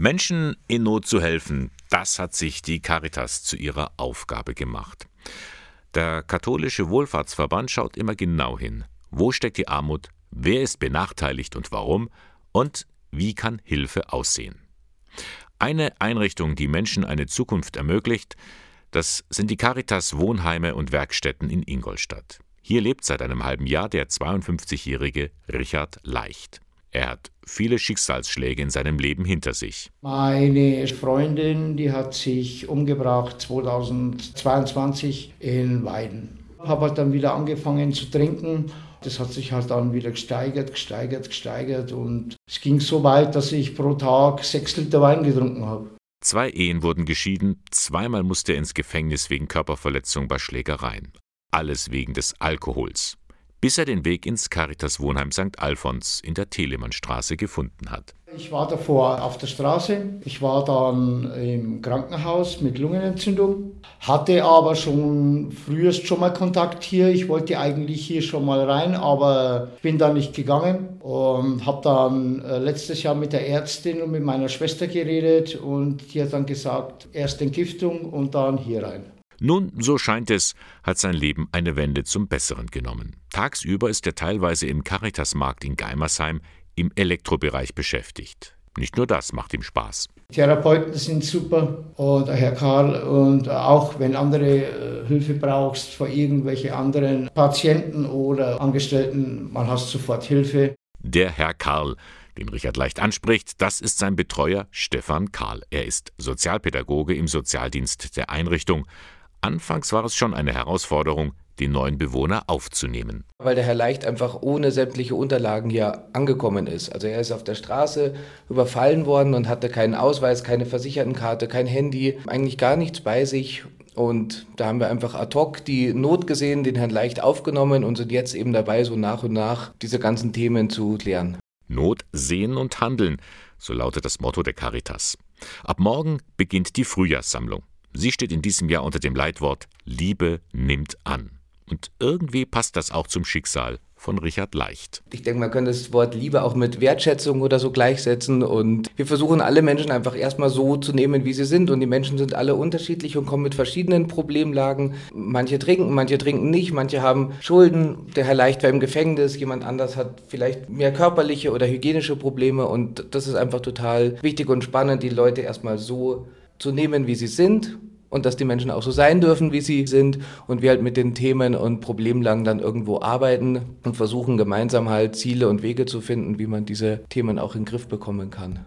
Menschen in Not zu helfen, das hat sich die Caritas zu ihrer Aufgabe gemacht. Der katholische Wohlfahrtsverband schaut immer genau hin. Wo steckt die Armut? Wer ist benachteiligt und warum? Und wie kann Hilfe aussehen? Eine Einrichtung, die Menschen eine Zukunft ermöglicht, das sind die Caritas Wohnheime und Werkstätten in Ingolstadt. Hier lebt seit einem halben Jahr der 52-jährige Richard Leicht. Er hat viele Schicksalsschläge in seinem Leben hinter sich. Meine Freundin, die hat sich umgebracht 2022 in Weiden. Habe halt dann wieder angefangen zu trinken. Das hat sich halt dann wieder gesteigert, gesteigert, gesteigert und es ging so weit, dass ich pro Tag sechs Liter Wein getrunken habe. Zwei Ehen wurden geschieden, zweimal musste er ins Gefängnis wegen Körperverletzung bei Schlägereien. Alles wegen des Alkohols bis er den Weg ins Caritas Wohnheim St. Alfons in der Telemannstraße gefunden hat. Ich war davor auf der Straße, ich war dann im Krankenhaus mit Lungenentzündung, hatte aber schon frühest schon mal Kontakt hier. Ich wollte eigentlich hier schon mal rein, aber bin da nicht gegangen und habe dann äh, letztes Jahr mit der Ärztin und mit meiner Schwester geredet und die hat dann gesagt, erst Entgiftung und dann hier rein. Nun, so scheint es, hat sein Leben eine Wende zum Besseren genommen. Tagsüber ist er teilweise im Caritasmarkt in Geimersheim im Elektrobereich beschäftigt. Nicht nur das macht ihm Spaß. Therapeuten sind super und Herr Karl und auch wenn andere äh, Hilfe brauchst vor irgendwelche anderen Patienten oder Angestellten, man hast sofort Hilfe. Der Herr Karl, den Richard leicht anspricht, das ist sein Betreuer Stefan Karl. Er ist Sozialpädagoge im Sozialdienst der Einrichtung. Anfangs war es schon eine Herausforderung, die neuen Bewohner aufzunehmen. Weil der Herr Leicht einfach ohne sämtliche Unterlagen hier angekommen ist. Also er ist auf der Straße überfallen worden und hatte keinen Ausweis, keine Versichertenkarte, kein Handy, eigentlich gar nichts bei sich. Und da haben wir einfach ad hoc die Not gesehen, den Herrn Leicht aufgenommen und sind jetzt eben dabei, so nach und nach diese ganzen Themen zu klären. Not sehen und handeln, so lautet das Motto der Caritas. Ab morgen beginnt die Frühjahrssammlung. Sie steht in diesem Jahr unter dem Leitwort Liebe nimmt an. Und irgendwie passt das auch zum Schicksal von Richard Leicht. Ich denke, man könnte das Wort Liebe auch mit Wertschätzung oder so gleichsetzen. Und wir versuchen alle Menschen einfach erstmal so zu nehmen, wie sie sind. Und die Menschen sind alle unterschiedlich und kommen mit verschiedenen Problemlagen. Manche trinken, manche trinken nicht, manche haben Schulden. Der Herr Leicht war im Gefängnis, jemand anders hat vielleicht mehr körperliche oder hygienische Probleme. Und das ist einfach total wichtig und spannend, die Leute erstmal so zu nehmen, wie sie sind und dass die Menschen auch so sein dürfen, wie sie sind und wir halt mit den Themen und Problemlagen dann irgendwo arbeiten und versuchen gemeinsam halt Ziele und Wege zu finden, wie man diese Themen auch in den Griff bekommen kann.